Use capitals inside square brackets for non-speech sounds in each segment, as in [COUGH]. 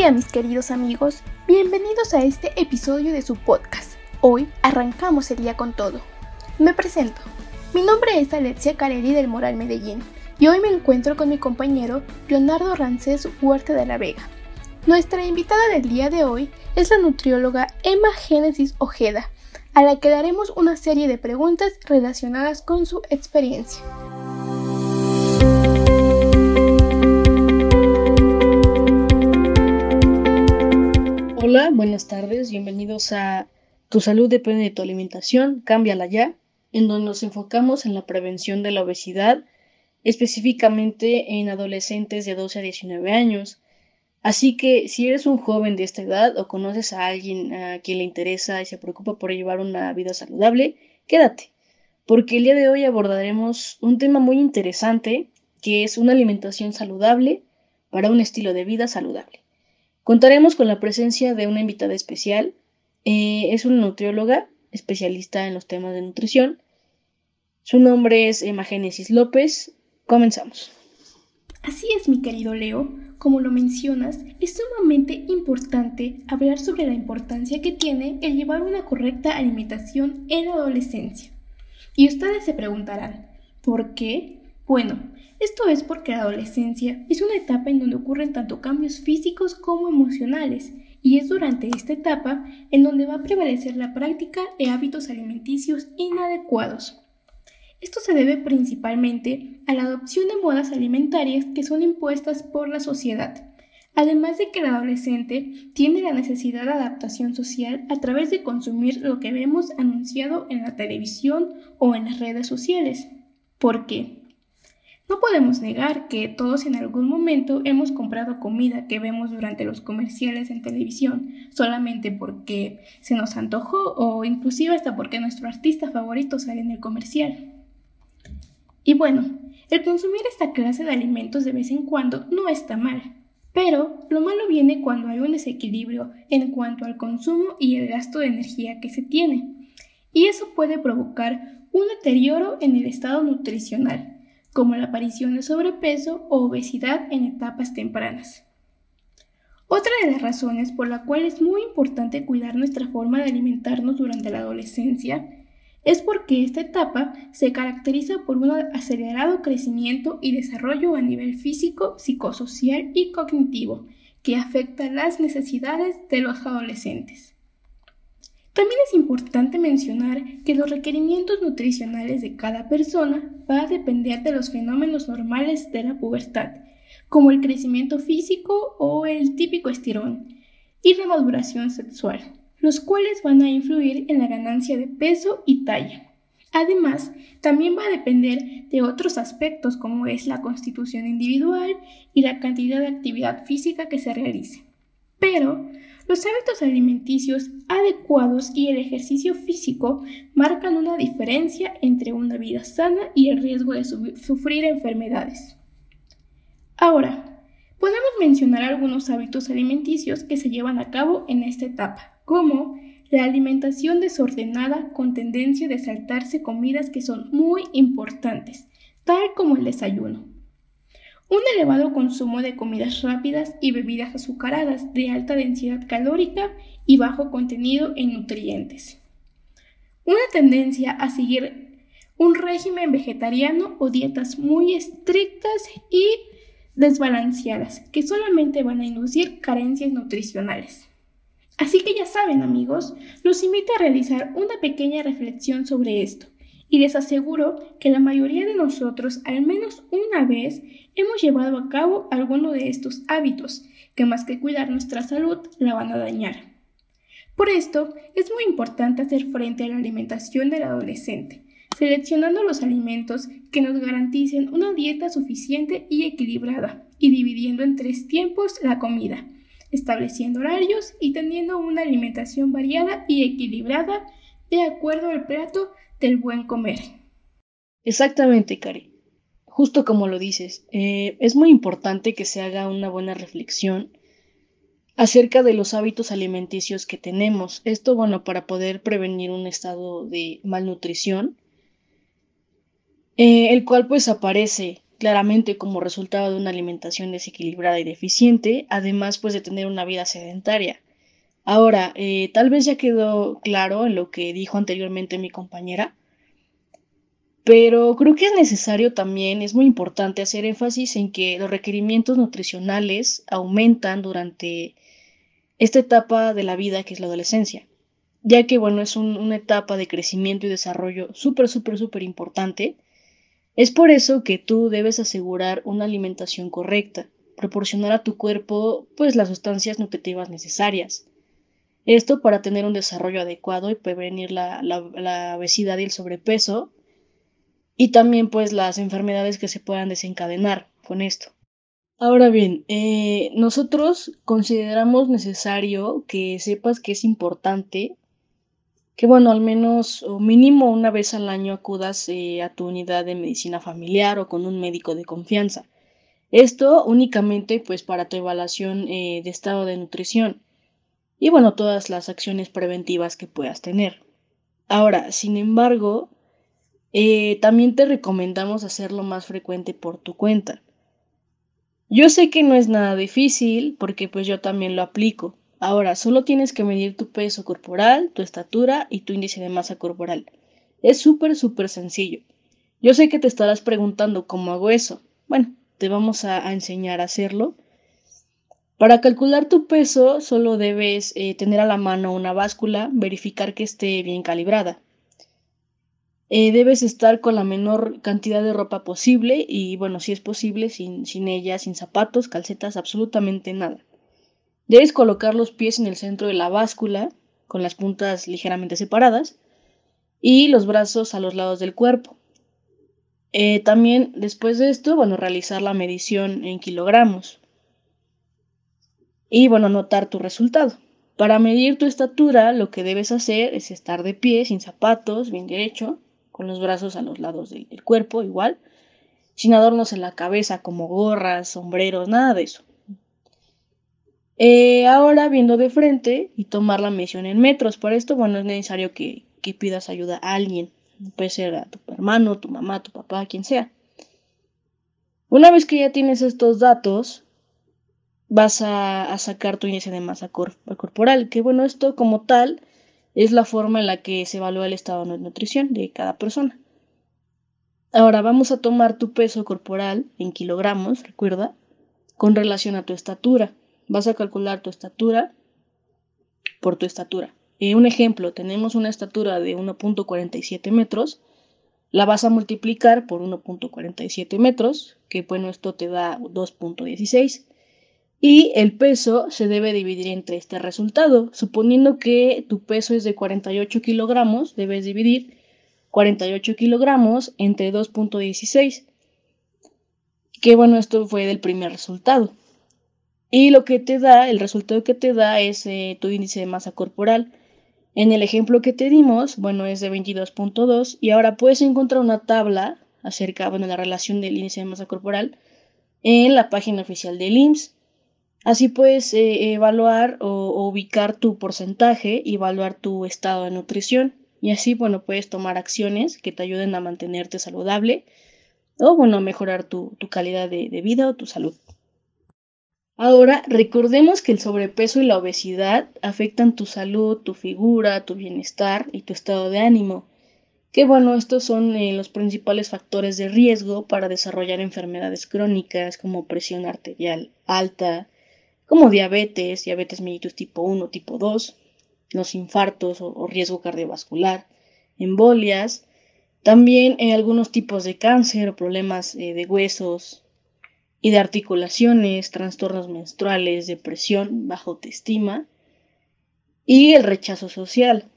día mis queridos amigos, bienvenidos a este episodio de su podcast. Hoy arrancamos el día con todo. Me presento, mi nombre es Alexia Carelli del Moral Medellín y hoy me encuentro con mi compañero Leonardo Rancés Huerta de la Vega. Nuestra invitada del día de hoy es la nutrióloga Emma Génesis Ojeda, a la que daremos una serie de preguntas relacionadas con su experiencia. Hola, buenas tardes, bienvenidos a Tu salud depende de tu alimentación, cámbiala ya, en donde nos enfocamos en la prevención de la obesidad, específicamente en adolescentes de 12 a 19 años. Así que si eres un joven de esta edad o conoces a alguien a quien le interesa y se preocupa por llevar una vida saludable, quédate, porque el día de hoy abordaremos un tema muy interesante que es una alimentación saludable para un estilo de vida saludable. Contaremos con la presencia de una invitada especial. Eh, es una nutrióloga, especialista en los temas de nutrición. Su nombre es Emma Génesis López. Comenzamos. Así es, mi querido Leo. Como lo mencionas, es sumamente importante hablar sobre la importancia que tiene el llevar una correcta alimentación en la adolescencia. Y ustedes se preguntarán, ¿por qué? Bueno, esto es porque la adolescencia es una etapa en donde ocurren tanto cambios físicos como emocionales, y es durante esta etapa en donde va a prevalecer la práctica de hábitos alimenticios inadecuados. Esto se debe principalmente a la adopción de modas alimentarias que son impuestas por la sociedad, además de que el adolescente tiene la necesidad de adaptación social a través de consumir lo que vemos anunciado en la televisión o en las redes sociales. ¿Por qué? No podemos negar que todos en algún momento hemos comprado comida que vemos durante los comerciales en televisión, solamente porque se nos antojó o inclusive hasta porque nuestro artista favorito sale en el comercial. Y bueno, el consumir esta clase de alimentos de vez en cuando no está mal, pero lo malo viene cuando hay un desequilibrio en cuanto al consumo y el gasto de energía que se tiene, y eso puede provocar un deterioro en el estado nutricional como la aparición de sobrepeso o obesidad en etapas tempranas. Otra de las razones por la cual es muy importante cuidar nuestra forma de alimentarnos durante la adolescencia es porque esta etapa se caracteriza por un acelerado crecimiento y desarrollo a nivel físico, psicosocial y cognitivo que afecta las necesidades de los adolescentes. También es importante mencionar que los requerimientos nutricionales de cada persona va a depender de los fenómenos normales de la pubertad, como el crecimiento físico o el típico estirón, y la maduración sexual, los cuales van a influir en la ganancia de peso y talla. Además, también va a depender de otros aspectos como es la constitución individual y la cantidad de actividad física que se realice. Pero los hábitos alimenticios adecuados y el ejercicio físico marcan una diferencia entre una vida sana y el riesgo de sufrir enfermedades. Ahora, podemos mencionar algunos hábitos alimenticios que se llevan a cabo en esta etapa, como la alimentación desordenada con tendencia de saltarse comidas que son muy importantes, tal como el desayuno un elevado consumo de comidas rápidas y bebidas azucaradas de alta densidad calórica y bajo contenido en nutrientes. Una tendencia a seguir un régimen vegetariano o dietas muy estrictas y desbalanceadas que solamente van a inducir carencias nutricionales. Así que ya saben amigos, los invito a realizar una pequeña reflexión sobre esto y les aseguro que la mayoría de nosotros al menos una vez hemos llevado a cabo alguno de estos hábitos que más que cuidar nuestra salud la van a dañar. Por esto es muy importante hacer frente a la alimentación del adolescente, seleccionando los alimentos que nos garanticen una dieta suficiente y equilibrada y dividiendo en tres tiempos la comida, estableciendo horarios y teniendo una alimentación variada y equilibrada de acuerdo al plato del buen comer. Exactamente, Cari. Justo como lo dices, eh, es muy importante que se haga una buena reflexión acerca de los hábitos alimenticios que tenemos. Esto, bueno, para poder prevenir un estado de malnutrición, eh, el cual pues aparece claramente como resultado de una alimentación desequilibrada y deficiente, además pues de tener una vida sedentaria. Ahora, eh, tal vez ya quedó claro en lo que dijo anteriormente mi compañera, pero creo que es necesario también, es muy importante hacer énfasis en que los requerimientos nutricionales aumentan durante esta etapa de la vida que es la adolescencia, ya que bueno, es una etapa de crecimiento y desarrollo súper, súper, súper importante. Es por eso que tú debes asegurar una alimentación correcta, proporcionar a tu cuerpo pues las sustancias nutritivas necesarias. Esto para tener un desarrollo adecuado y prevenir la, la obesidad y el sobrepeso, y también pues las enfermedades que se puedan desencadenar con esto. Ahora bien, eh, nosotros consideramos necesario que sepas que es importante que, bueno, al menos o mínimo una vez al año acudas eh, a tu unidad de medicina familiar o con un médico de confianza. Esto únicamente pues para tu evaluación eh, de estado de nutrición y bueno, todas las acciones preventivas que puedas tener. Ahora, sin embargo, eh, también te recomendamos hacerlo más frecuente por tu cuenta. Yo sé que no es nada difícil porque pues yo también lo aplico. Ahora, solo tienes que medir tu peso corporal, tu estatura y tu índice de masa corporal. Es súper, súper sencillo. Yo sé que te estarás preguntando cómo hago eso. Bueno, te vamos a, enseñar a hacerlo. Para calcular tu peso solo debes eh, tener a la mano una báscula, verificar que esté bien calibrada. Eh, debes estar con la menor cantidad de ropa posible y bueno, si es posible, sin, sin ella, sin zapatos, calcetas, absolutamente nada. Debes colocar los pies en el centro de la báscula, con las puntas ligeramente separadas, y los brazos a los lados del cuerpo. Eh, también después de esto, bueno, realizar la medición en kilogramos. Y bueno, notar tu resultado. Para medir tu estatura, lo que debes hacer es estar de pie, sin zapatos, bien derecho, con los brazos a los lados del, cuerpo igual, sin adornos en la cabeza como gorras, sombreros, nada de eso. Eh, ahora viendo de frente y tomar la medición en metros. Para esto, bueno, es necesario que, pidas ayuda a alguien. Puede ser a tu hermano, tu mamá, tu papá, quien sea. Una vez que ya tienes estos datos, vas a, sacar tu índice de masa corporal. Que bueno, esto como tal es la forma en la que se evalúa el estado de nutrición de cada persona. Ahora vamos a tomar tu peso corporal en kilogramos, recuerda, con relación a tu estatura. Vas a calcular tu estatura por tu estatura. Eh, un ejemplo, tenemos una estatura de 1.47 metros, la vas a multiplicar por 1.47 metros, que bueno, esto te da 2.16 y el peso se debe dividir entre este resultado. Suponiendo que tu peso es de 48 kilogramos, debes dividir 48 kilogramos entre 2.16. Que bueno, esto fue del primer resultado. Y lo que te da, el resultado que te da es eh, tu índice de masa corporal. En el ejemplo que te dimos, bueno, es de 22.2 y ahora puedes encontrar una tabla acerca, bueno, la relación del índice de masa corporal en la página oficial del IMSS. Así puedes eh, evaluar o, ubicar tu porcentaje y evaluar tu estado de nutrición. Y así, bueno, puedes tomar acciones que te ayuden a mantenerte saludable o, bueno, a mejorar tu, calidad de, de vida o tu salud. Ahora, recordemos que el sobrepeso y la obesidad afectan tu salud, tu figura, tu bienestar y tu estado de ánimo. Que bueno, estos son eh, los principales factores de riesgo para desarrollar enfermedades crónicas como presión arterial alta, como diabetes, diabetes mellitus tipo 1, tipo 2, los infartos o, riesgo cardiovascular, embolias, también en algunos tipos de cáncer problemas eh, de huesos y de articulaciones, trastornos menstruales, depresión, baja autoestima y el rechazo social.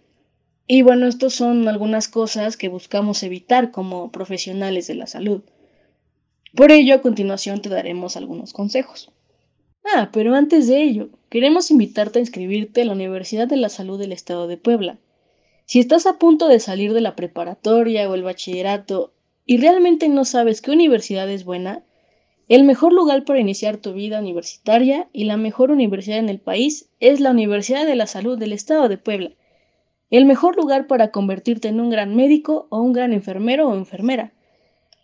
Y bueno, estos son algunas cosas que buscamos evitar como profesionales de la salud. Por ello, a continuación te daremos algunos consejos. Ah, pero antes de ello, queremos invitarte a inscribirte en la Universidad de la Salud del Estado de Puebla. Si estás a punto de salir de la preparatoria o el bachillerato y realmente no sabes qué universidad es buena, el mejor lugar para iniciar tu vida universitaria y la mejor universidad en el país es la Universidad de la Salud del Estado de Puebla. El mejor lugar para convertirte en un gran médico o un gran enfermero o enfermera.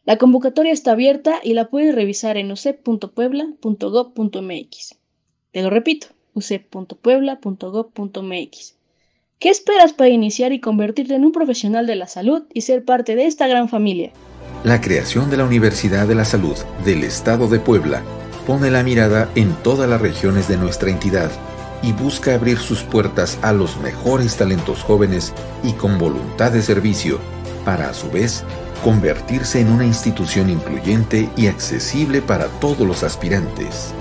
La convocatoria está abierta y la puedes revisar en usep.puebla.gov.mx. Te lo repito, usep.puebla.gov.mx. ¿Qué esperas para iniciar y convertirte en un profesional de la salud y ser parte de esta gran familia? La creación de la Universidad de la Salud del Estado de Puebla pone la mirada en todas las regiones de nuestra entidad y busca abrir sus puertas a los mejores talentos jóvenes y con voluntad de servicio para a su vez convertirse en una institución incluyente y accesible para todos los aspirantes.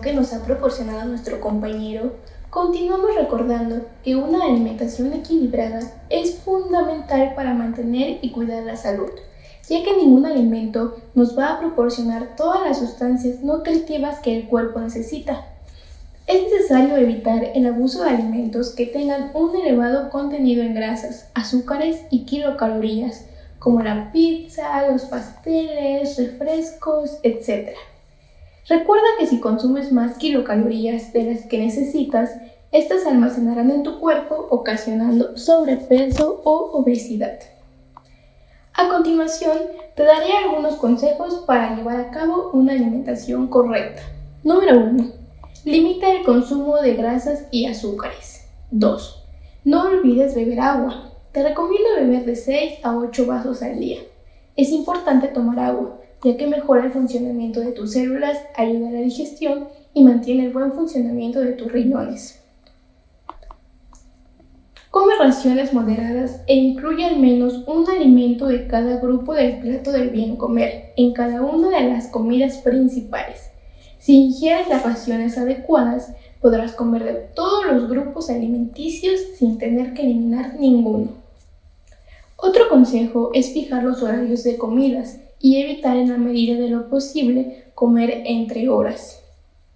Que nos ha proporcionado nuestro compañero, continuamos recordando que una alimentación equilibrada es fundamental para mantener y cuidar la salud, ya que ningún alimento nos va a proporcionar todas las sustancias nutritivas que el cuerpo necesita. Es necesario evitar el abuso de alimentos que tengan un elevado contenido en grasas, azúcares y kilocalorías, como la pizza, los pasteles, refrescos, etc. Recuerda que si consumes más kilocalorías de las que necesitas, estas se almacenarán en tu cuerpo ocasionando sobrepeso o obesidad. A continuación, te daré algunos consejos para llevar a cabo una alimentación correcta. Número 1. Limita el consumo de grasas y azúcares. 2. No olvides beber agua. Te recomiendo beber de 6 a 8 vasos al día. Es importante tomar agua, ya que mejora el funcionamiento de tus células, ayuda a la digestión y mantiene el buen funcionamiento de tus riñones. Come raciones moderadas e incluye al menos un alimento de cada grupo del plato del bien comer en cada una de las comidas principales. Si ingieres las raciones adecuadas, podrás comer de todos los grupos alimenticios sin tener que eliminar ninguno. Otro consejo es fijar los horarios de comidas y evitar en la medida de lo posible comer entre horas.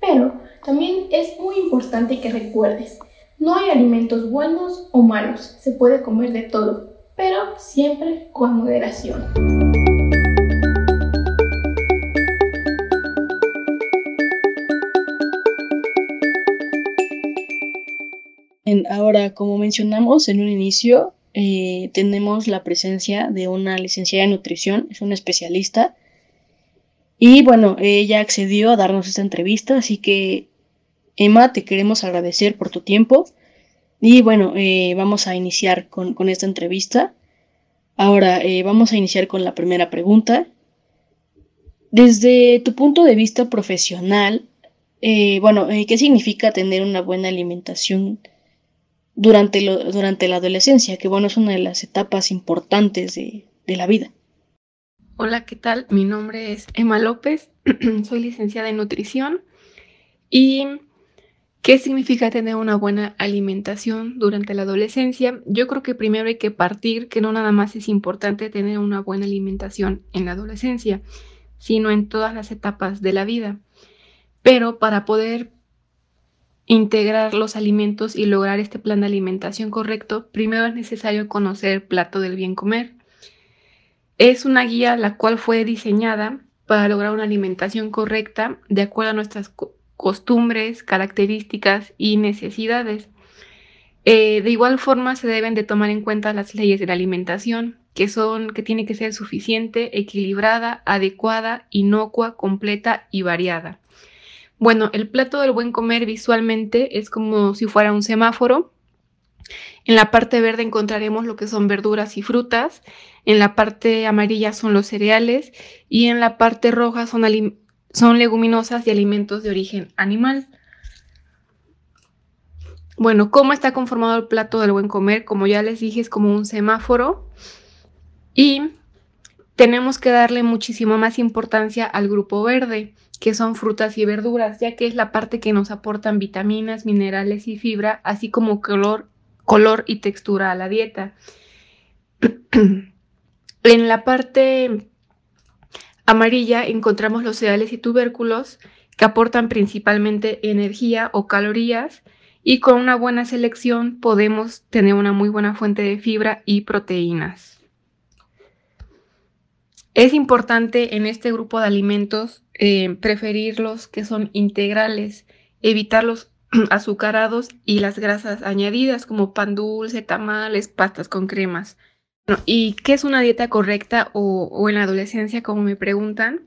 Pero también es muy importante que recuerdes, no hay alimentos buenos o malos, se puede comer de todo, pero siempre con moderación. Ahora, como mencionamos en un inicio, eh, tenemos la presencia de una licenciada en nutrición, es una especialista. Y bueno, ella accedió a darnos esta entrevista, así que Emma, te queremos agradecer por tu tiempo. Y bueno, eh, vamos a iniciar con, esta entrevista. Ahora eh, vamos a iniciar con la primera pregunta. Desde tu punto de vista profesional, bueno, ¿qué significa tener una buena alimentación durante, durante la adolescencia, que bueno, es una de las etapas importantes de, de la vida. Hola, ¿qué tal? Mi nombre es Emma López, [CLEARS THROAT] soy licenciada en nutrición y ¿qué significa tener una buena alimentación durante la adolescencia? Yo creo que primero hay que partir que no nada más es importante tener una buena alimentación en la adolescencia, sino en todas las etapas de la vida. Pero para poder integrar los alimentos y lograr este plan de alimentación correcto, primero es necesario conocer el plato del bien comer. Es una guía la cual fue diseñada para lograr una alimentación correcta de acuerdo a nuestras costumbres, características y necesidades. Eh, de igual forma se deben de tomar en cuenta las leyes de la alimentación, que son que tiene que ser suficiente, equilibrada, adecuada, inocua, completa y variada. Bueno, el plato del buen comer visualmente es como si fuera un semáforo. En la parte verde encontraremos lo que son verduras y frutas, en la parte amarilla son los cereales y en la parte roja son, leguminosas y alimentos de origen animal. Bueno, ¿cómo está conformado el plato del buen comer? Como ya les dije, es como un semáforo y tenemos que darle muchísimo más importancia al grupo verde que son frutas y verduras, ya que es la parte que nos aportan vitaminas, minerales y fibra, así como color, color y textura a la dieta. [CLEARS THROAT] en la parte amarilla encontramos los cereales y tubérculos, que aportan principalmente energía o calorías y con una buena selección podemos tener una muy buena fuente de fibra y proteínas. Es importante en este grupo de alimentos eh, preferir los que son integrales, evitar los [CLEARS THROAT] azucarados y las grasas añadidas como pan dulce, tamales, pastas con cremas. ¿Y qué es una dieta correcta o en la adolescencia, como me preguntan?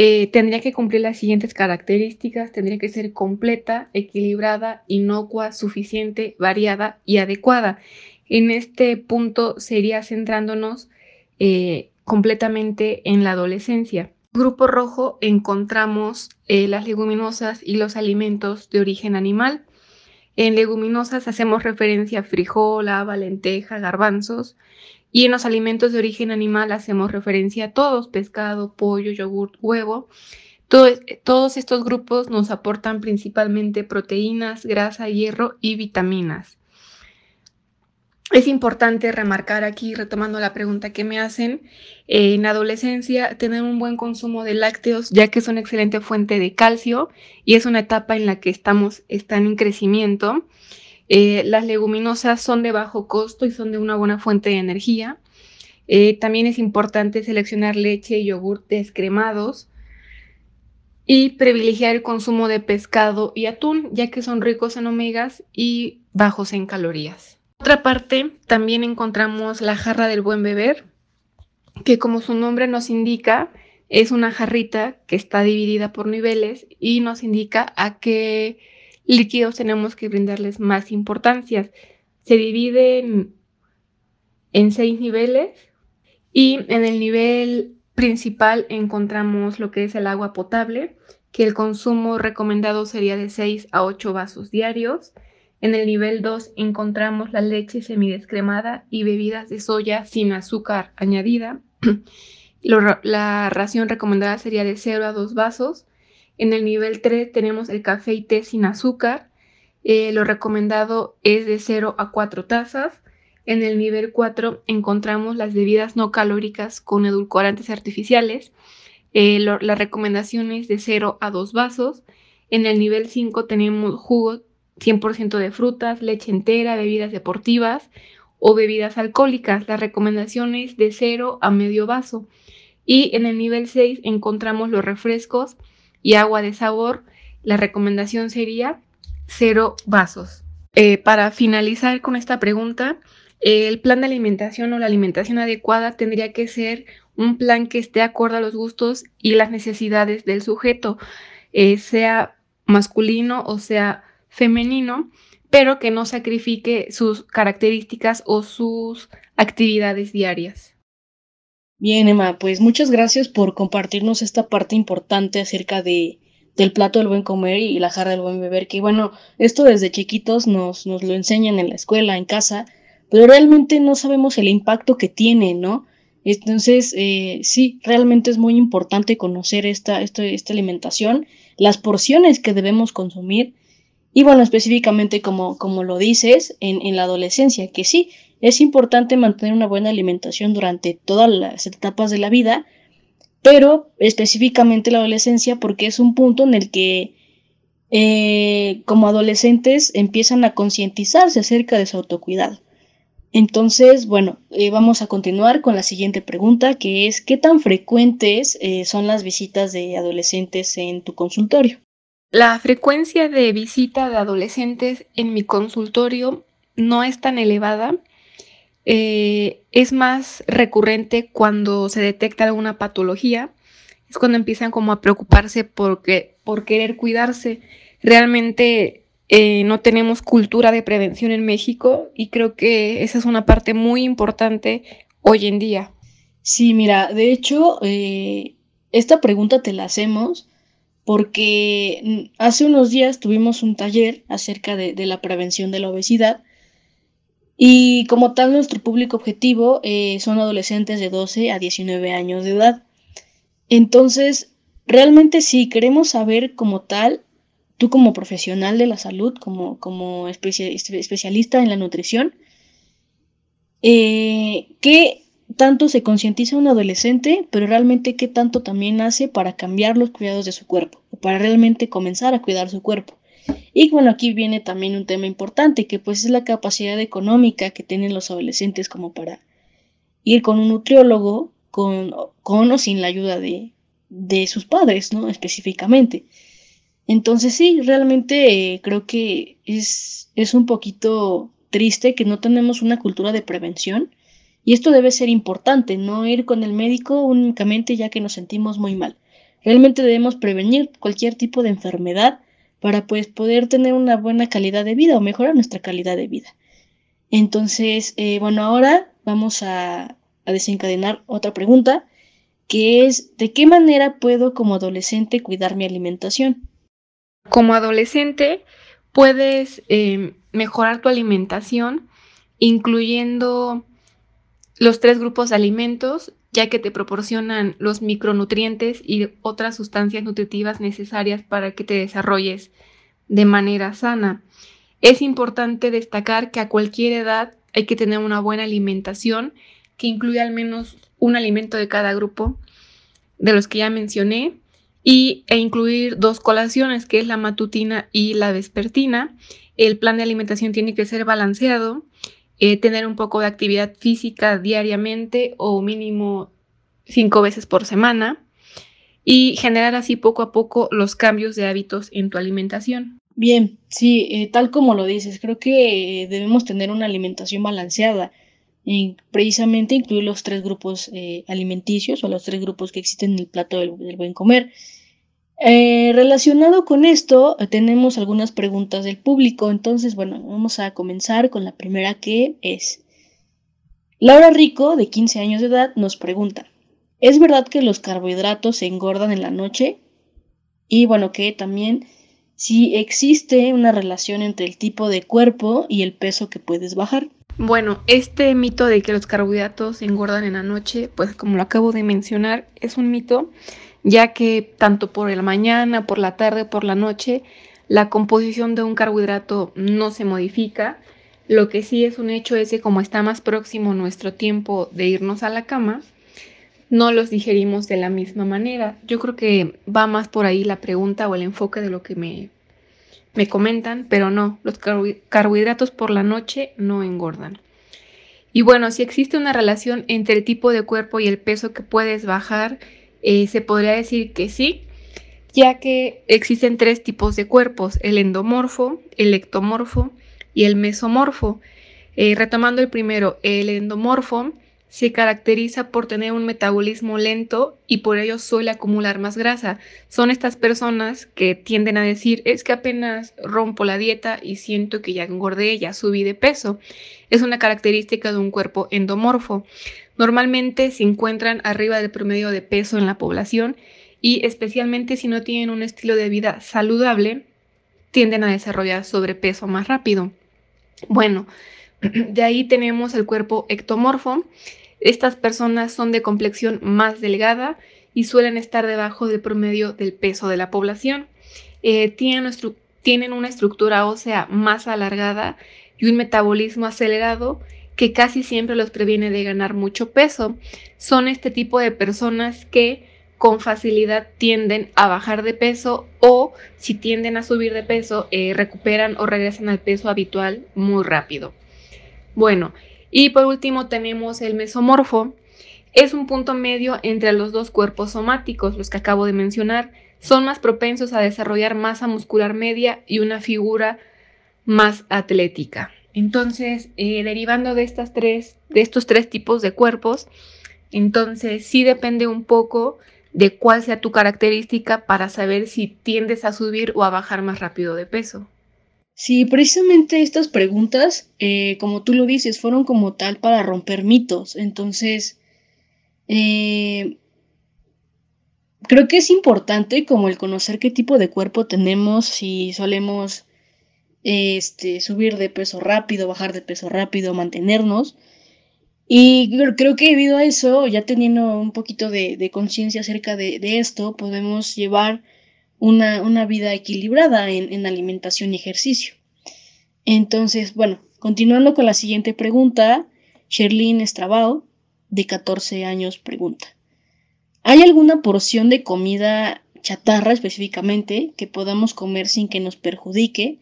Eh, tendría que cumplir las siguientes características, tendría que ser completa, equilibrada, inocua, suficiente, variada y adecuada. En este punto sería centrándonos eh, completamente en la adolescencia. Grupo rojo encontramos eh, las leguminosas y los alimentos de origen animal. En leguminosas hacemos referencia a frijol, haba, lenteja, garbanzos. Y en los alimentos de origen animal hacemos referencia a todos, pescado, pollo, yogurt, huevo. todos estos grupos nos aportan principalmente proteínas, grasa, hierro y vitaminas. Es importante remarcar aquí, retomando la pregunta que me hacen, en la adolescencia tener un buen consumo de lácteos, ya que es una excelente fuente de calcio y es una etapa en la que estamos, están en crecimiento. Eh, las leguminosas son de bajo costo y son de una buena fuente de energía. Eh, también es importante seleccionar leche y yogur descremados y privilegiar el consumo de pescado y atún, ya que son ricos en omegas y bajos en calorías. Otra parte, también encontramos la jarra del buen beber, que como su nombre nos indica, es una jarrita que está dividida por niveles y nos indica a qué líquidos tenemos que brindarles más importancia. Se divide en, seis niveles y en el nivel principal encontramos lo que es el agua potable, que el consumo recomendado sería de 6 a 8 vasos diarios. En el nivel 2 encontramos la leche semidescremada y bebidas de soya sin azúcar añadida. [CLEARS THROAT] la ración recomendada sería de 0 a 2 vasos. En el nivel 3 tenemos el café y té sin azúcar. Eh, lo recomendado es de 0 a 4 tazas. En el nivel 4 encontramos las bebidas no calóricas con edulcorantes artificiales. Eh, la recomendación es de 0 a 2 vasos. En el nivel 5 tenemos jugo 100% de frutas, leche entera, bebidas deportivas o bebidas alcohólicas. La recomendación es de 0 a medio vaso. Y en el nivel 6 encontramos los refrescos y agua de sabor, la recomendación sería cero vasos. Eh, para finalizar con esta pregunta, el plan de alimentación o la alimentación adecuada tendría que ser un plan que esté acorde a los gustos y las necesidades del sujeto, eh, sea masculino o sea femenino, pero que no sacrifique sus características o sus actividades diarias. Bien, Emma, pues muchas gracias por compartirnos esta parte importante acerca de, del plato del buen comer y la jarra del buen beber, que bueno, esto desde chiquitos nos, nos lo enseñan en la escuela, en casa, pero realmente no sabemos el impacto que tiene, ¿no? Entonces, eh, sí, realmente es muy importante conocer esta, esta, esta alimentación, las porciones que debemos consumir y bueno, específicamente como, como lo dices, en, en la adolescencia, que sí, es importante mantener una buena alimentación durante todas las etapas de la vida, pero específicamente la adolescencia porque es un punto en el que eh, como adolescentes empiezan a concientizarse acerca de su autocuidado. Entonces, bueno, eh, vamos a continuar con la siguiente pregunta, que es, ¿qué tan frecuentes eh, son las visitas de adolescentes en tu consultorio? La frecuencia de visita de adolescentes en mi consultorio no es tan elevada, eh, es más recurrente cuando se detecta alguna patología, es cuando empiezan como a preocuparse porque, por querer cuidarse. Realmente eh, no tenemos cultura de prevención en México y creo que esa es una parte muy importante hoy en día. Sí, mira, de hecho, eh, esta pregunta te la hacemos porque hace unos días tuvimos un taller acerca de la prevención de la obesidad y como tal, nuestro público objetivo eh, son adolescentes de 12 a 19 años de edad. Entonces, realmente sí, queremos saber como tal, tú como profesional de la salud, como, como especialista en la nutrición, eh, ¿qué, tanto se concientiza un adolescente, pero realmente qué tanto también hace para cambiar los cuidados de su cuerpo, o para realmente comenzar a cuidar su cuerpo. Y bueno, aquí viene también un tema importante, que pues es la capacidad económica que tienen los adolescentes como para ir con un nutriólogo, con, con o sin la ayuda de, de sus padres, ¿no? Específicamente. Entonces sí, realmente eh, creo que es, es un poquito triste que no tenemos una cultura de prevención y esto debe ser importante, no ir con el médico únicamente ya que nos sentimos muy mal. Realmente debemos prevenir cualquier tipo de enfermedad para pues poder tener una buena calidad de vida o mejorar nuestra calidad de vida. Entonces, eh, bueno, ahora vamos a, desencadenar otra pregunta, que es, ¿de qué manera puedo como adolescente cuidar mi alimentación? Como adolescente, puedes eh, mejorar tu alimentación incluyendo los tres grupos de alimentos, ya que te proporcionan los micronutrientes y otras sustancias nutritivas necesarias para que te desarrolles de manera sana. Es importante destacar que a cualquier edad hay que tener una buena alimentación que incluya al menos un alimento de cada grupo de los que ya mencioné y, e incluir dos colaciones, que es la matutina y la vespertina. El plan de alimentación tiene que ser balanceado, eh, tener un poco de actividad física diariamente o mínimo cinco veces por semana y generar así poco a poco los cambios de hábitos en tu alimentación. Bien, sí, eh, tal como lo dices, creo que debemos tener una alimentación balanceada y precisamente incluir los tres grupos eh, alimenticios o los tres grupos que existen en el plato del, buen comer. Eh, relacionado con esto, tenemos algunas preguntas del público, entonces, bueno, vamos a comenzar con la primera que es, Laura Rico, de 15 años de edad, nos pregunta, ¿es verdad que los carbohidratos se engordan en la noche? Y bueno, que también si existe una relación entre el tipo de cuerpo y el peso que puedes bajar. Bueno, este mito de que los carbohidratos engordan en la noche, pues como lo acabo de mencionar, es un mito, ya que tanto por la mañana, por la tarde, por la noche, la composición de un carbohidrato no se modifica. Lo que sí es un hecho es que como está más próximo nuestro tiempo de irnos a la cama, no los digerimos de la misma manera. Yo creo que va más por ahí la pregunta o el enfoque de lo que me me comentan, pero no, los carbohidratos por la noche no engordan. Y bueno, si existe una relación entre el tipo de cuerpo y el peso que puedes bajar, eh, se podría decir que sí, ya que existen tres tipos de cuerpos, el endomorfo, el ectomorfo y el mesomorfo. Eh, retomando el primero, el endomorfo se caracteriza por tener un metabolismo lento y por ello suele acumular más grasa. Son estas personas que tienden a decir, es que apenas rompo la dieta y siento que ya engordé, ya subí de peso. Es una característica de un cuerpo endomorfo. Normalmente se encuentran arriba del promedio de peso en la población y especialmente si no tienen un estilo de vida saludable, tienden a desarrollar sobrepeso más rápido. Bueno, [CLEARS THROAT] de ahí tenemos el cuerpo ectomorfo. Estas personas son de complexión más delgada y suelen estar debajo del promedio del peso de la población. Eh, tienen, una estructura ósea más alargada y un metabolismo acelerado que casi siempre los previene de ganar mucho peso. Son este tipo de personas que con facilidad tienden a bajar de peso o si tienden a subir de peso eh, recuperan o regresan al peso habitual muy rápido. Bueno, y por último tenemos el mesomorfo. Es un punto medio entre los dos cuerpos somáticos, los que acabo de mencionar. Son más propensos a desarrollar masa muscular media y una figura más atlética. Entonces, eh, derivando de, estas tres, de estos tres tipos de cuerpos, entonces sí depende un poco de cuál sea tu característica para saber si tiendes a subir o a bajar más rápido de peso. Sí, precisamente estas preguntas, eh, como tú lo dices, fueron como tal para romper mitos. Entonces, eh, creo que es importante como el conocer qué tipo de cuerpo tenemos, si solemos este, subir de peso rápido, bajar de peso rápido, mantenernos. Y creo que debido a eso, ya teniendo un poquito de, conciencia acerca de, de esto, podemos llevar una, vida equilibrada en, alimentación y ejercicio. Entonces, bueno, continuando con la siguiente pregunta, Sherlyn Estrabao de 14 años, pregunta. ¿Hay alguna porción de comida chatarra específicamente que podamos comer sin que nos perjudique?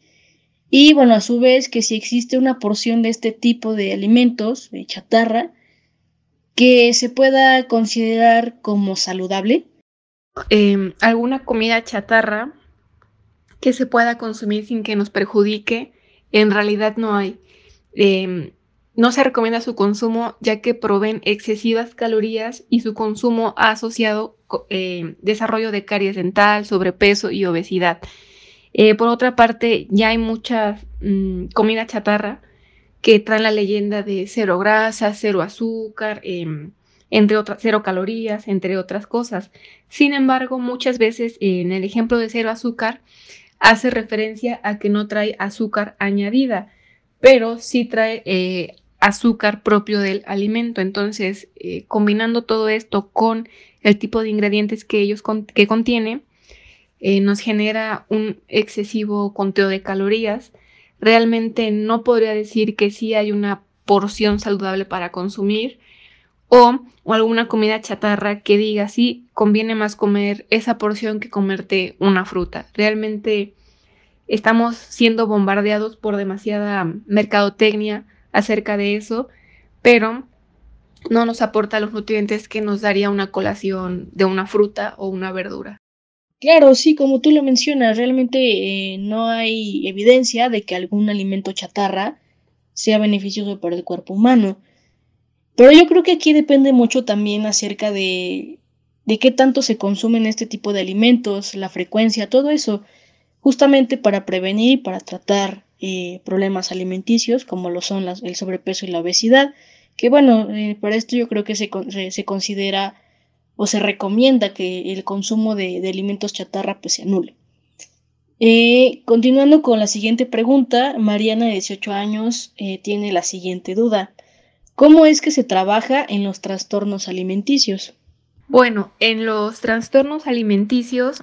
Y bueno, a su vez que si existe una porción de este tipo de alimentos, de chatarra, que se pueda considerar como saludable. Em, alguna comida chatarra que se pueda consumir sin que nos perjudique, en realidad no hay. Em, no se recomienda su consumo ya que proveen excesivas calorías y su consumo ha asociado eh, desarrollo de caries dental, sobrepeso y obesidad. Eh, por otra parte, ya hay mucha mm, comida chatarra que traen la leyenda de cero grasa, cero azúcar, em, entre otras, cero calorías, entre otras cosas. Sin embargo, muchas veces en el ejemplo de cero azúcar hace referencia a que no trae azúcar añadida, pero sí trae eh, azúcar propio del alimento. Entonces, eh, combinando todo esto con el tipo de ingredientes que ellos que contiene, eh, nos genera un excesivo conteo de calorías. Realmente no podría decir que sí hay una porción saludable para consumir o, alguna comida chatarra que diga sí, conviene más comer esa porción que comerte una fruta. Realmente estamos siendo bombardeados por demasiada mercadotecnia acerca de eso, pero no nos aporta los nutrientes que nos daría una colación de una fruta o una verdura. Claro, sí, como tú lo mencionas, realmente eh, no hay evidencia de que algún alimento chatarra sea beneficioso para el cuerpo humano. Pero yo creo que aquí depende mucho también acerca de, de qué tanto se consumen este tipo de alimentos, la frecuencia, todo eso, justamente para prevenir y para tratar eh, problemas alimenticios como lo son el sobrepeso y la obesidad, que bueno, eh, para esto yo creo que se, se, considera o se recomienda que el consumo de, alimentos chatarra pues se anule. Eh, continuando con la siguiente pregunta, Mariana de 18 años tiene la siguiente duda. ¿Cómo es que se trabaja en los trastornos alimenticios? Bueno, en los trastornos alimenticios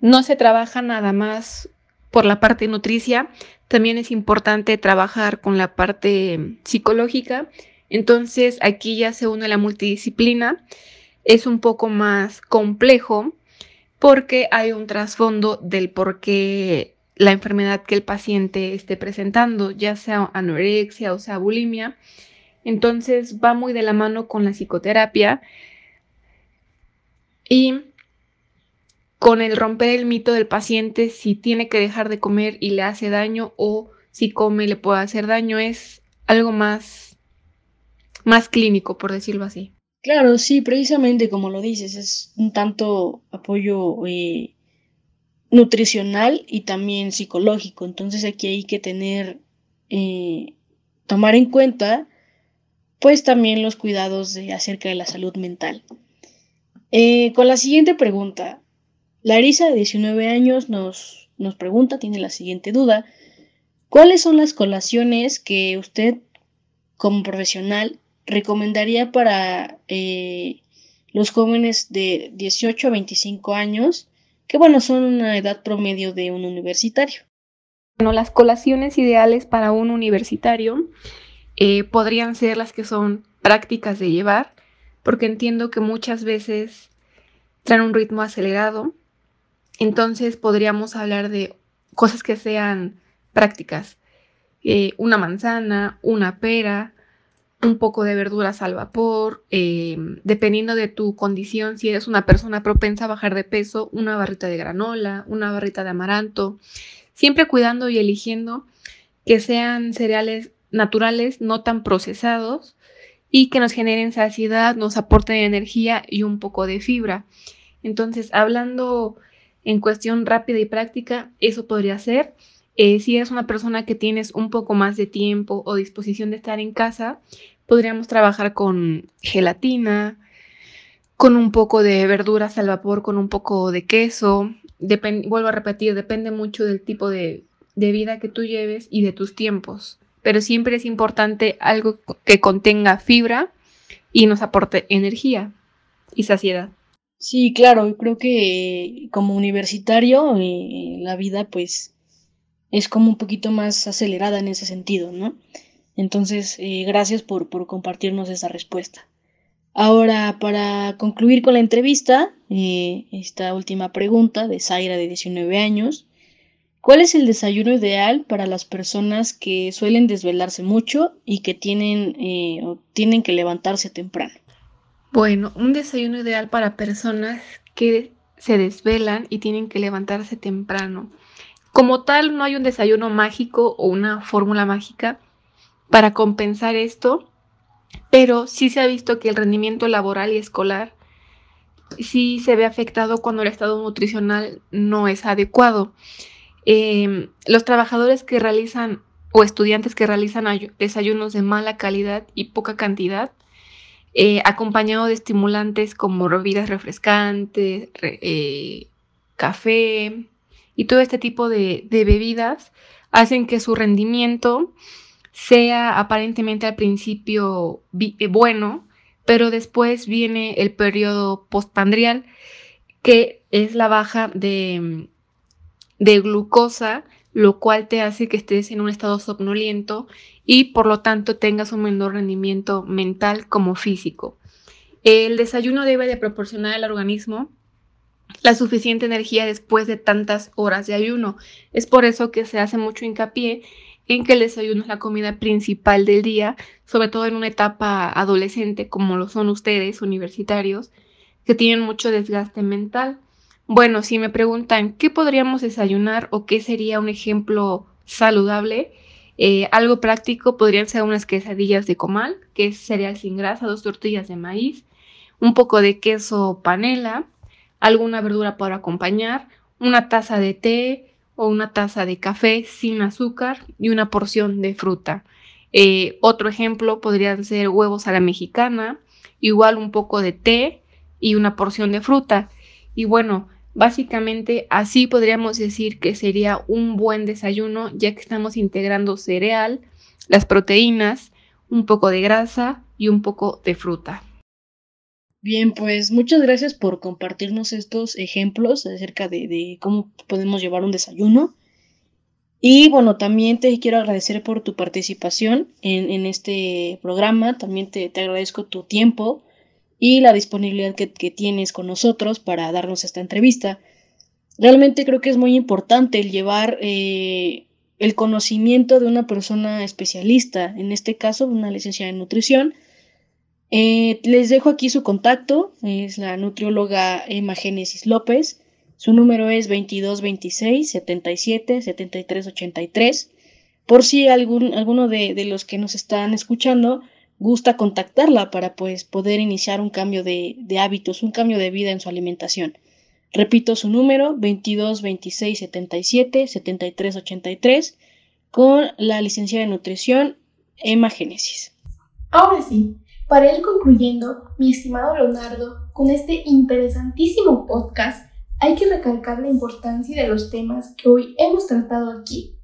no se trabaja nada más por la parte nutricia, también es importante trabajar con la parte psicológica. Entonces aquí ya se une la multidisciplina. Es un poco más complejo porque hay un trasfondo del por qué la enfermedad que el paciente esté presentando, ya sea anorexia o sea bulimia. Entonces va muy de la mano con la psicoterapia. Y con el romper el mito del paciente si tiene que dejar de comer y le hace daño o si come le puede hacer daño es algo más más clínico por decirlo así. Claro, sí, precisamente como lo dices, es un tanto apoyo eh, nutricional y también psicológico. Entonces aquí hay que tener, eh, tomar en cuenta, pues también los cuidados de, acerca de la salud mental. Eh, con la siguiente pregunta, Larisa, de 19 años, nos, nos pregunta, tiene la siguiente duda. ¿Cuáles son las colaciones que usted, como profesional, recomendaría para eh, los jóvenes de 18 a 25 años, que bueno, son una edad promedio de un universitario? Bueno, las colaciones ideales para un universitario eh, podrían ser las que son prácticas de llevar, porque entiendo que muchas veces traen un ritmo acelerado entonces podríamos hablar de cosas que sean prácticas. Eh, una manzana, una pera, un poco de verduras al vapor, eh, dependiendo de tu condición, si eres una persona propensa a bajar de peso, una barrita de granola, una barrita de amaranto, siempre cuidando y eligiendo que sean cereales naturales, no tan procesados y que nos generen saciedad, nos aporten energía y un poco de fibra. Entonces, hablando en cuestión rápida y práctica, eso podría ser. Eh, si eres una persona que tienes un poco más de tiempo o disposición de estar en casa, podríamos trabajar con gelatina, con un poco de verduras al vapor, con un poco de queso. vuelvo a repetir, depende mucho del tipo de, de vida que tú lleves y de tus tiempos. Pero siempre es importante algo que contenga fibra y nos aporte energía y saciedad. Sí, claro, creo que como universitario eh, la vida pues es como un poquito más acelerada en ese sentido, ¿no? Entonces, eh, gracias por, por, compartirnos esa respuesta. Ahora, para concluir con la entrevista, eh, esta última pregunta de Zaira de 19 años. ¿Cuál es el desayuno ideal para las personas que suelen desvelarse mucho y que tienen, eh, tienen que levantarse temprano? Bueno, un desayuno ideal para personas que se desvelan y tienen que levantarse temprano. Como tal, no hay un desayuno mágico o una fórmula mágica para compensar esto, pero sí se ha visto que el rendimiento laboral y escolar sí se ve afectado cuando el estado nutricional no es adecuado. Em, los trabajadores que realizan o estudiantes que realizan desayunos de mala calidad y poca cantidad, eh, acompañado de estimulantes como bebidas refrescantes, eh, café y todo este tipo de, bebidas, hacen que su rendimiento sea aparentemente al principio eh, bueno, pero después viene el periodo postpandrial, que es la baja de, de glucosa, lo cual te hace que estés en un estado somnoliento y por lo tanto tengas un menor rendimiento mental como físico. El desayuno debe de proporcionar al organismo la suficiente energía después de tantas horas de ayuno. Es por eso que se hace mucho hincapié en que el desayuno es la comida principal del día, sobre todo en una etapa adolescente como lo son ustedes, universitarios, que tienen mucho desgaste mental. Bueno, si me preguntan qué podríamos desayunar o qué sería un ejemplo saludable, eh, algo práctico podrían ser unas quesadillas de comal, que es cereal sin grasa, dos tortillas de maíz, un poco de queso panela, alguna verdura para acompañar, una taza de té o una taza de café sin azúcar y una porción de fruta. Eh, otro ejemplo podrían ser huevos a la mexicana, igual un poco de té y una porción de fruta. Y bueno, Básicamente así podríamos decir que sería un buen desayuno ya que estamos integrando cereal, las proteínas, un poco de grasa y un poco de fruta. Bien, pues muchas gracias por compartirnos estos ejemplos acerca de, cómo podemos llevar un desayuno. Y bueno, también te quiero agradecer por tu participación en, este programa. También te, agradezco tu tiempo y la disponibilidad que, tienes con nosotros para darnos esta entrevista. Realmente creo que es muy importante el llevar eh, el conocimiento de una persona especialista, en este caso una licenciada en nutrición. Eh, les dejo aquí su contacto, es la nutrióloga Emma Génesis López. Su número es 2226 77 73 83. Por si algún, alguno de, de los que nos están escuchando gusta contactarla para pues poder iniciar un cambio de, hábitos, un cambio de vida en su alimentación. Repito su número 22 26 77 73 83 con la licenciada de nutrición Emma Génesis. Ahora sí, para ir concluyendo, mi estimado Leonardo, con este interesantísimo podcast, hay que recalcar la importancia de los temas que hoy hemos tratado aquí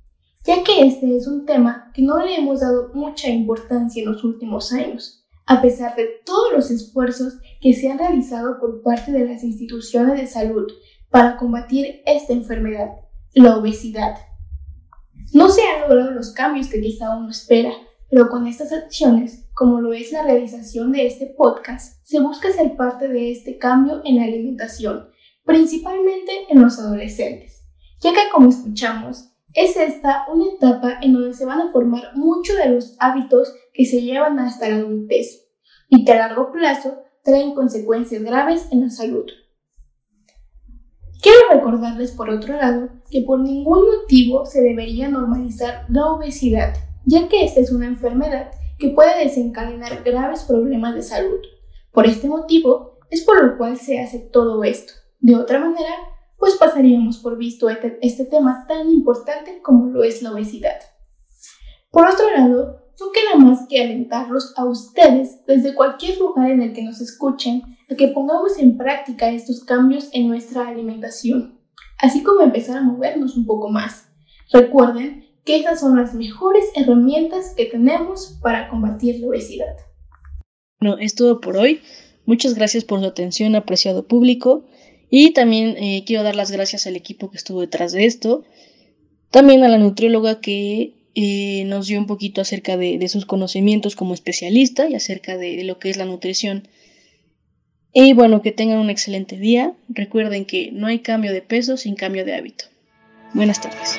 ya que este es un tema que no le hemos dado mucha importancia en los últimos años, a pesar de todos los esfuerzos que se han realizado por parte de las instituciones de salud para combatir esta enfermedad, la obesidad. No se han logrado los cambios que quizá uno espera, pero con estas acciones, como lo es la realización de este podcast, se busca ser parte de este cambio en la alimentación, principalmente en los adolescentes, ya que como escuchamos, es esta una etapa en donde se van a formar muchos de los hábitos que se llevan hasta la adultez y que a largo plazo traen consecuencias graves en la salud. Quiero recordarles por otro lado que por ningún motivo se debería normalizar la obesidad, ya que esta es una enfermedad que puede desencadenar graves problemas de salud. Por este motivo es por lo cual se hace todo esto. De otra manera, pues pasaríamos por visto este, este, tema tan importante como lo es la obesidad. Por otro lado, no queda más que alentarlos a ustedes desde cualquier lugar en el que nos escuchen a que pongamos en práctica estos cambios en nuestra alimentación, así como empezar a movernos un poco más. Recuerden que estas son las mejores herramientas que tenemos para combatir la obesidad. Bueno, es todo por hoy. Muchas gracias por su atención, apreciado público. Y también eh, quiero dar las gracias al equipo que estuvo detrás de esto. También a la nutrióloga que eh, nos dio un poquito acerca de, sus conocimientos como especialista y acerca de lo que es la nutrición. Y bueno, que tengan un excelente día. Recuerden que no hay cambio de peso sin cambio de hábito. Buenas tardes.